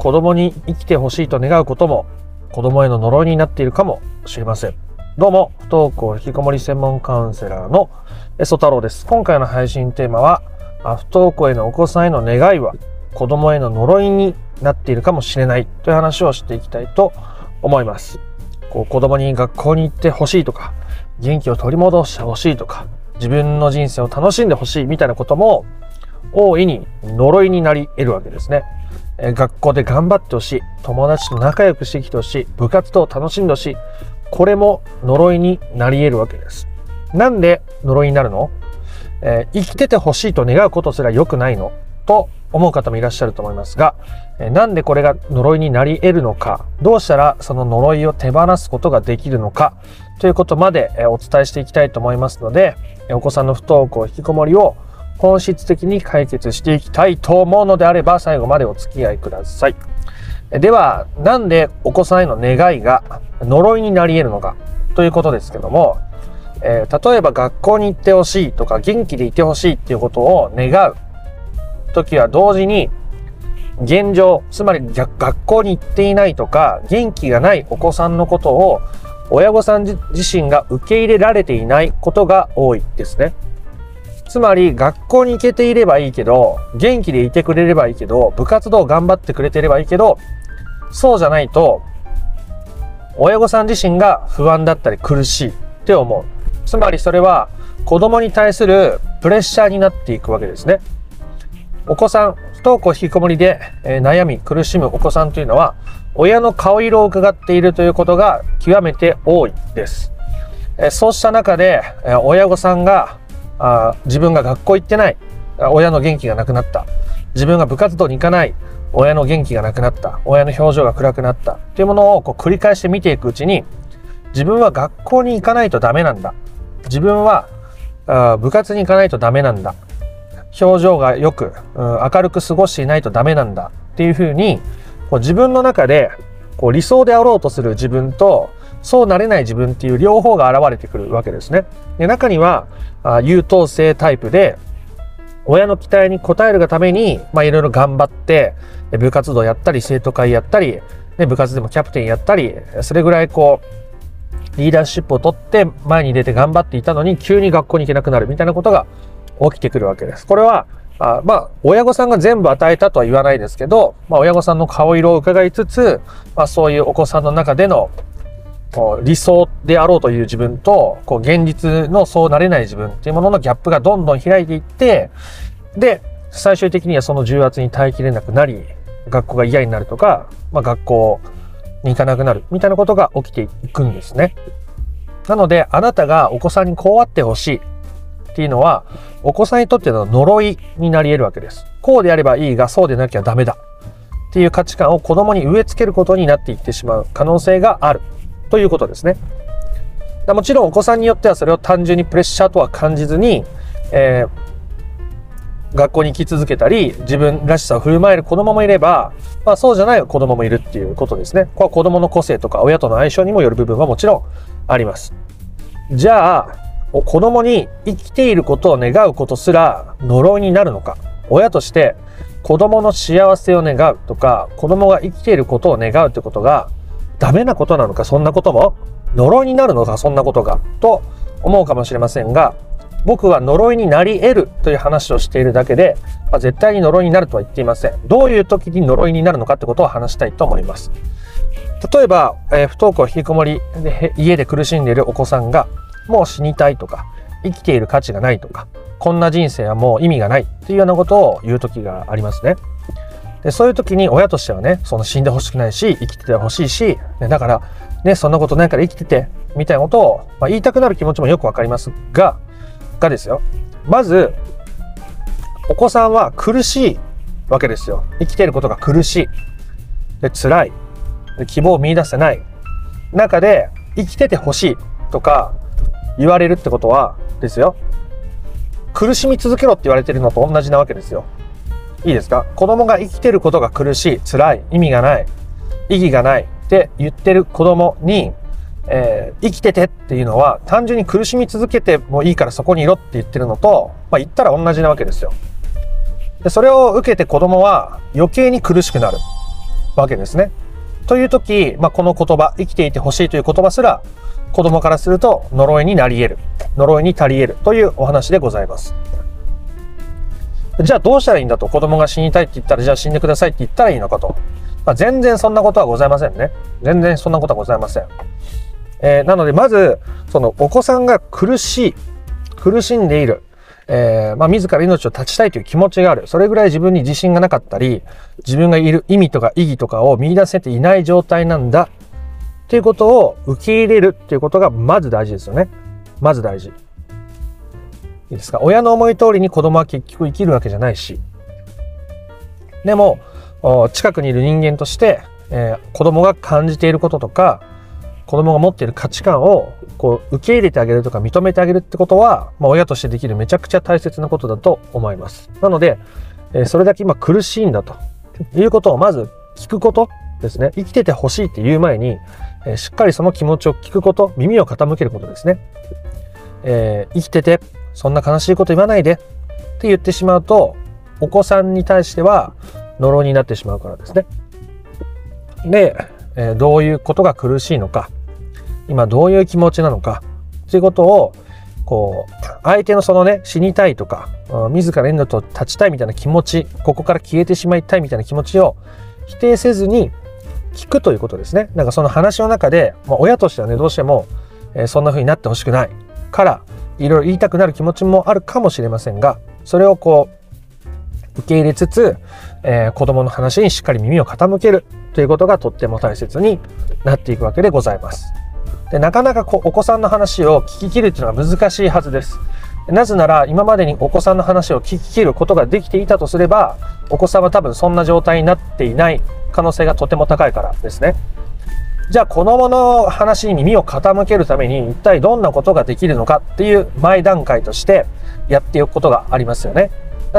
子供に生きてほしいと願うことも子供への呪いになっているかもしれません。どうも、不登校引きこもり専門カウンセラーのエソ太郎です。今回の配信テーマは、不登校へのお子さんへの願いは子供への呪いになっているかもしれないという話をしていきたいと思います。こう子供に学校に行ってほしいとか、元気を取り戻してほしいとか、自分の人生を楽しんでほしいみたいなことも大いに呪いになり得るわけですね。学校で頑張ってほしい。友達と仲良くしてきてほしい。部活動を楽しんでほしい。これも呪いになり得るわけです。なんで呪いになるの、えー、生きててほしいと願うことすら良くないの？と思う方もいらっしゃると思いますが、えー、なんでこれが呪いになり得るのか、どうしたらその呪いを手放すことができるのか、ということまで、お伝えしていきたいと思いますので、お子さんの不登校、引きこもりを本質的に解決していきたいと思うのであれば最後までお付き合いください。では、なんでお子さんへの願いが呪いになり得るのかということですけども、えー、例えば学校に行ってほしいとか元気でいてほしいっていうことを願う時は同時に現状、つまり学校に行っていないとか元気がないお子さんのことを親御さん自身が受け入れられていないことが多いですね。つまり学校に行けていればいいけど、元気でいてくれればいいけど、部活動頑張ってくれてればいいけど、そうじゃないと、親御さん自身が不安だったり苦しいって思う。つまりそれは子供に対するプレッシャーになっていくわけですね。お子さん、不登校引きこもりで、え悩み苦しむお子さんというのは、親の顔色を伺っているということが極めて多いです。えそうした中で、え親御さんがあ自分が学校行ってない。親の元気がなくなった。自分が部活動に行かない。親の元気がなくなった。親の表情が暗くなった。っていうものをこう繰り返して見ていくうちに自分は学校に行かないとダメなんだ。自分はあ部活に行かないとダメなんだ。表情がよく、うん、明るく過ごしていないとダメなんだ。っていうふうにこう自分の中でこう理想であろうとする自分とそうなれない自分っていう両方が現れてくるわけですね。で中にはあ優等生タイプで親の期待に応えるがために、まあ、いろいろ頑張って部活動やったり生徒会やったり、ね、部活でもキャプテンやったりそれぐらいこうリーダーシップを取って前に出て頑張っていたのに急に学校に行けなくなるみたいなことが起きてくるわけです。これはあまあ、親御さんが全部与えたとは言わないですけど、まあ、親御さんの顔色を伺いつつ、まあ、そういうお子さんの中でのこう理想であろうという自分と、こう現実のそうなれない自分っていうもののギャップがどんどん開いていって、で、最終的にはその重圧に耐えきれなくなり、学校が嫌になるとか、まあ、学校に行かなくなるみたいなことが起きていくんですね。なので、あなたがお子さんにこうあってほしいっていうのは、お子さんにとっての呪いになり得るわけです。こうであればいいが、そうでなきゃダメだっていう価値観を子供に植え付けることになっていってしまう可能性があるということですね。もちろんお子さんによってはそれを単純にプレッシャーとは感じずに、えー、学校に行き続けたり、自分らしさを振る舞える子供もいれば、まあそうじゃない子供もいるっていうことですね。これは子供の個性とか親との相性にもよる部分はもちろんあります。じゃあ、子供に生きていることを願うことすら呪いになるのか。親として子供の幸せを願うとか、子供が生きていることを願うってことがダメなことなのか、そんなことも呪いになるのか、そんなことが、と思うかもしれませんが、僕は呪いになり得るという話をしているだけで、まあ、絶対に呪いになるとは言っていません。どういう時に呪いになるのかってことを話したいと思います。例えば、えー、不登校引きこもりで家で苦しんでいるお子さんが、もう死にたいとか、生きている価値がないとか、こんな人生はもう意味がないっていうようなことを言う時がありますね。でそういう時に親としてはねその死んでほしくないし生きててほしいし、だからねそんなことないから生きててみたいなことを、まあ、言いたくなる気持ちもよくわかりますががですよ。まずお子さんは苦しいわけですよ。生きていることが苦しい。で辛い。で希望を見出せない。中で生きててほしい。とか言われるってことはですよ。苦しみ続けろって言われてるのと同じなわけですよ。いいですか？子供が生きてることが苦しい、辛い、意味がない、意義がないって言ってる子供に、えー、生きててっていうのは単純に苦しみ続けてもいいからそこにいろって言ってるのと、まあ、言ったら同じなわけですよ。でそれを受けて子供は余計に苦しくなるわけですね。という時、まあ、この言葉、生きていてほしいという言葉すら、子供からすると呪いになり得る。呪いに足り得るというお話でございます。じゃあどうしたらいいんだと子供が死にたいって言ったらじゃあ死んでくださいって言ったらいいのかと。まあ、全然そんなことはございませんね。全然そんなことはございません。えー、なのでまずそのお子さんが苦しい苦しんでいる、えー、まあ、自ら命を絶ちたいという気持ちがあるそれぐらい自分に自信がなかったり自分がいる意味とか意義とかを見出せていない状態なんだっていうことを受け入れるっていうことがまず大事ですよねまず大事いいですか？親の思い通りに子供は結局生きるわけじゃないしでも近くにいる人間として、えー、子供が感じていることとか子供が持っている価値観をこう受け入れてあげるとか認めてあげるってことは、まあ、親としてできるめちゃくちゃ大切なことだと思います。なので、えー、それだけ今苦しいんだということをまず聞くことですね。生きててほしいって言う前に、えー、しっかりその気持ちを聞くこと、耳を傾けることですね。えー、生きててそんな悲しいこと言わないでって言ってしまうと、お子さんに対しては呪いになってしまうからですね。で、えどういうことが苦しいのか、今どういう気持ちなのかということをこう相手のそのね死にたいとか自ら命と立ちたいみたいな気持ちここから消えてしまいたいみたいな気持ちを否定せずに聞くということですねなんかその話の中で、まあ、親としてはねどうしても、えー、そんな風になってほしくないからいろいろ言いたくなる気持ちもあるかもしれませんがそれをこう受け入れつつ、えー、子供の話にしっかり耳を傾けるということがとっても大切になっていくわけでございます。でなかなかこうお子さんの話を聞き切るっていうのは難しいはずです。なぜなら今までにお子さんの話を聞き切ることができていたとすればお子さんは多分そんな状態になっていない可能性がとても高いからですね。じゃあ子供の話に耳を傾けるために一体どんなことができるのかっていう前段階としてやっておくことがありますよね。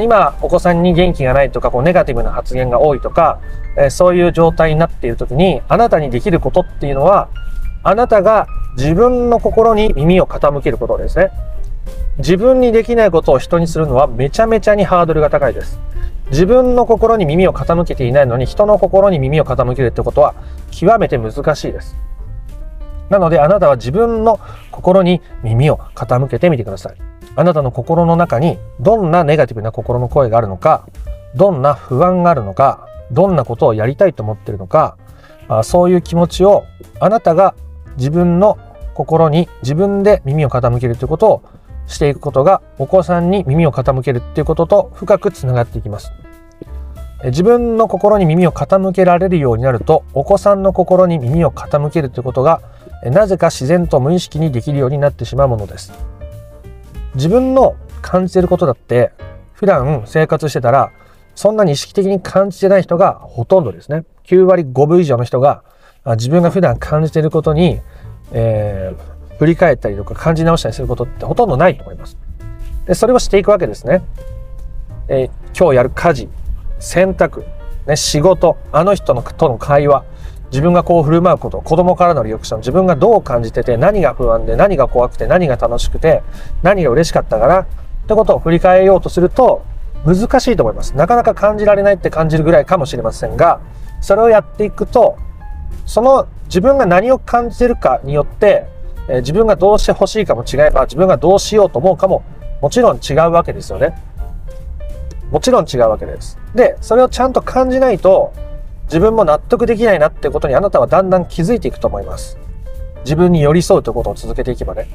今お子さんに元気がないとかこうネガティブな発言が多いとか、えそういう状態になっている時にあなたにできることっていうのはあなたが自分の心に耳を傾けることですね。自分にできないことを人にするのはめちゃめちゃにハードルが高いです。自分の心に耳を傾けていないのに人の心に耳を傾けるってことは極めて難しいです。なのであなたは自分の心に耳を傾けてみてください。あなたの心の中にどんなネガティブな心の声があるのか、どんな不安があるのか、どんなことをやりたいと思ってるのか、あそういう気持ちをあなたが自分の心に自分で耳を傾けるということをしていくことがお子さんに耳を傾けるっていうことと深くつながっていきます。自分の心に耳を傾けられるようになるとお子さんの心に耳を傾けるということがなぜか自然と無意識にできるようになってしまうものです。自分の感じてることだって普段生活してたらそんなに意識的に感じてない人がほとんどですね。9割5分以上の人が自分が普段感じていることに、えー、振り返ったりとか感じ直したりすることってほとんどないと思います。でそれをしていくわけですね。えー、今日やる家事、洗濯、ね、仕事、あの人のとの会話、自分がこう振る舞うこと、子供からのリアクション、自分がどう感じてて、何が不安で、何が怖くて、何が楽しくて、何が嬉しかったかな、ってことを振り返ようとすると、難しいと思います。なかなか感じられないって感じるぐらいかもしれませんが、それをやっていくと、その自分が何を感じてるかによって、え、自分がどうしてほしいかも違えば、自分がどうしようと思うかももちろん違うわけですよね。もちろん違うわけです。で、それをちゃんと感じないと、自分も納得できないなってことにあなたはだんだん気づいていくと思います。自分に寄り添うということを続けていけばね。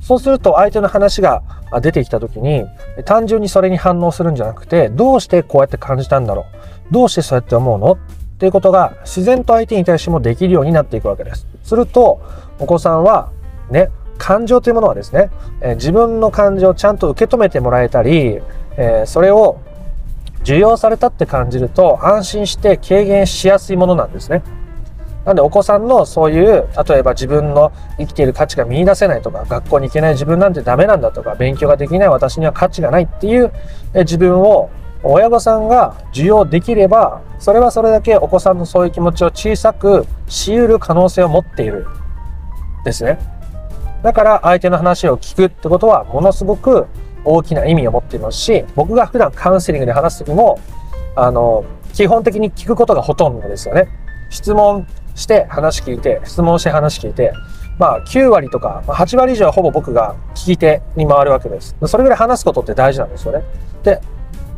そうすると相手の話が出てきた時に単純にそれに反応するんじゃなくてどうしてこうやって感じたんだろう？どうしてそうやって思うの？っていうことが自然と相手に対してもできるようになっていくわけです。するとお子さんはね感情というものはですね、え自分の感情をちゃんと受け止めてもらえたり、えそれを受容されたって感じると安心して軽減しやすいものなんですね。なんでお子さんのそういう例えば自分の生きている価値が見いだせないとか学校に行けない自分なんてダメなんだとか勉強ができない私には価値がないっていう自分を親御さんが受容できればそれはそれだけお子さんのそういう気持ちを小さくしうる可能性を持っているですねだから相手の話を聞くってことはものすごく大きな意味を持っていますし僕が普段カウンセリングで話す時もあの基本的に聞くことがほとんどですよね。質問して話聞いて、質問して話聞いて、まあ9割とか8割以上はほぼ僕が聞き手に回るわけです。それぐらい話すことって大事なんですよね。で、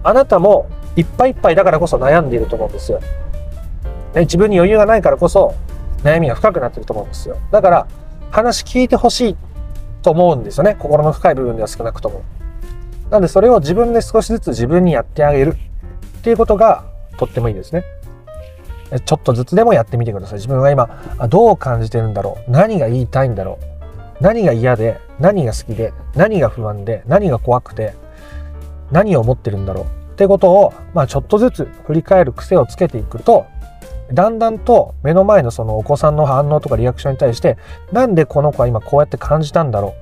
あなたもいっぱいいっぱいだからこそ悩んでいると思うんですよ。ね、自分に余裕がないからこそ悩みが深くなってると思うんですよ。だから話聞いてほしいと思うんですよね。心の深い部分では少なくとも。なんでそれを自分で少しずつ自分にやってあげるっていうことがとってもいいですね。ちょっとずつでもやってみてください。自分は今どう感じてるんだろう何が言いたいんだろう何が嫌で何が好きで何が不安で何が怖くて何を思ってるんだろうってことを、まあ、ちょっとずつ振り返る癖をつけていくとだんだんと目の前のそのお子さんの反応とかリアクションに対してなんでこの子は今こうやって感じたんだろ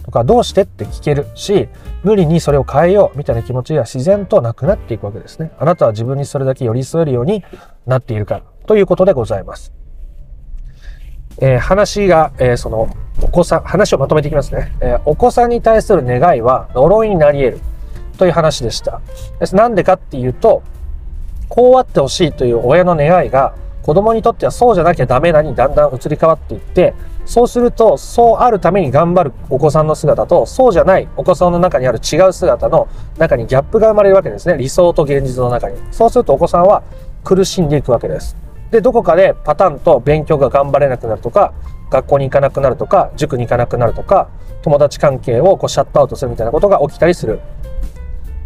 うとかどうしてって聞けるし無理にそれを変えようみたいな気持ちが自然となくなっていくわけですね。あなたは自分にそれだけ寄り添えるようになっているからということでございます。えー、話が、えー、そのお子さん、話をまとめていきますね。えー、お子さんに対する願いは呪いになり得るという話でした。なんでかっていうと、こうあってほしいという親の願いが子供にとってはそうじゃなきゃダメなにだんだん移り変わっていって、そうすると、そうあるために頑張るお子さんの姿と、そうじゃないお子さんの中にある違う姿の中にギャップが生まれるわけですね。理想と現実の中に。そうするとお子さんは苦しんでいくわけです。で、どこかでパターンと勉強が頑張れなくなるとか、学校に行かなくなるとか、塾に行かなくなるとか、友達関係をこうシャットアウトするみたいなことが起きたりする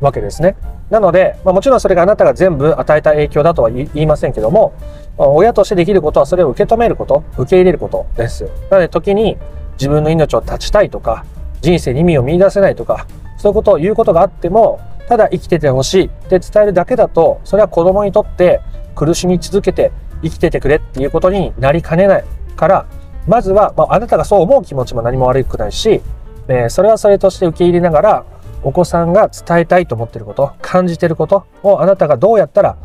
わけですね。なので、まあ、もちろんそれがあなたが全部与えた影響だとは言いませんけども、親としてできることはそれを受け止めること、受け入れることですなので時に自分の命を絶ちたいとか、人生に意味を見出せないとか、そういうことを言うことがあっても、ただ生きててほしいって伝えるだけだと、それは子供にとって苦しみ続けて生きててくれっていうことになりかねないから、まずは、まあ、あなたがそう思う気持ちも何も悪くないし、えー、それはそれとして受け入れながら、お子さんが伝えたいと思っていること、感じていることをあなたがどうやったら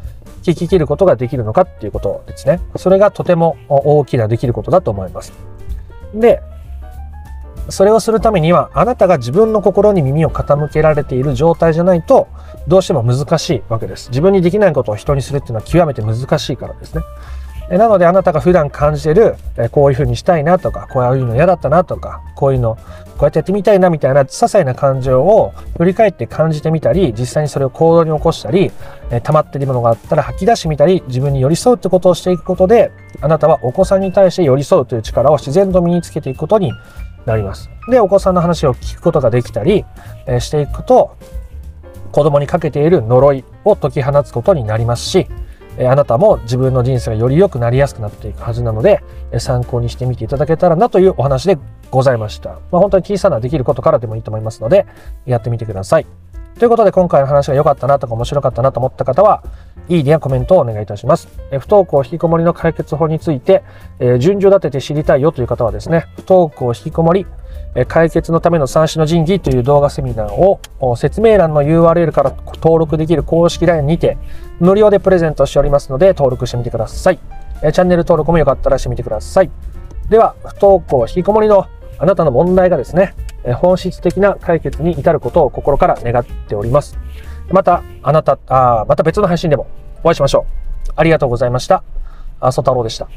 聞き切ることができるのかっていうことですね。それがとても大きなできることだと思います。で、それをするためにはあなたが自分の心に耳を傾けられている状態じゃないとどうしても難しいわけです。自分にできないことを人にするっていうのは極めて難しいからですね。なのであなたが普段感じてる、こういうふうにしたいなとか、こういうの嫌だったなとか、こういうの、こうやってやってみたいなみたいな些細な感情を振り返って感じてみたり、実際にそれを行動に起こしたり、溜まっているものがあったら吐き出してみたり、自分に寄り添うってことをしていくことで、あなたはお子さんに対して寄り添うという力を自然と身につけていくことになります。で、お子さんの話を聞くことができたり、していくと、子供にかけている呪いを解き放つことになりますし、あなたも自分の人生がより良くなりやすくなっていくはずなので、参考にしてみていただけたらなというお話でございました。まあ、本当に小さなできることからでもいいと思いますので、やってみてください。ということで今回の話が良かったなとか面白かったなと思った方は、いいねやコメントをお願いいたします。え不登校引きこもりの解決法について、え順序立てて知りたいよという方はですね、不登校引きこもり解決のための三種の神器という動画セミナーを説明欄の URL から登録できる公式 LINE にて無料でプレゼントしておりますので登録してみてください。チャンネル登録もよかったらしてみてください。では、不登校引きこもりのあなたの問題がですね、本質的な解決に至ることを心から願っております。また、あなた、あまた別の配信でもお会いしましょう。ありがとうございました。あ、そ太郎でした。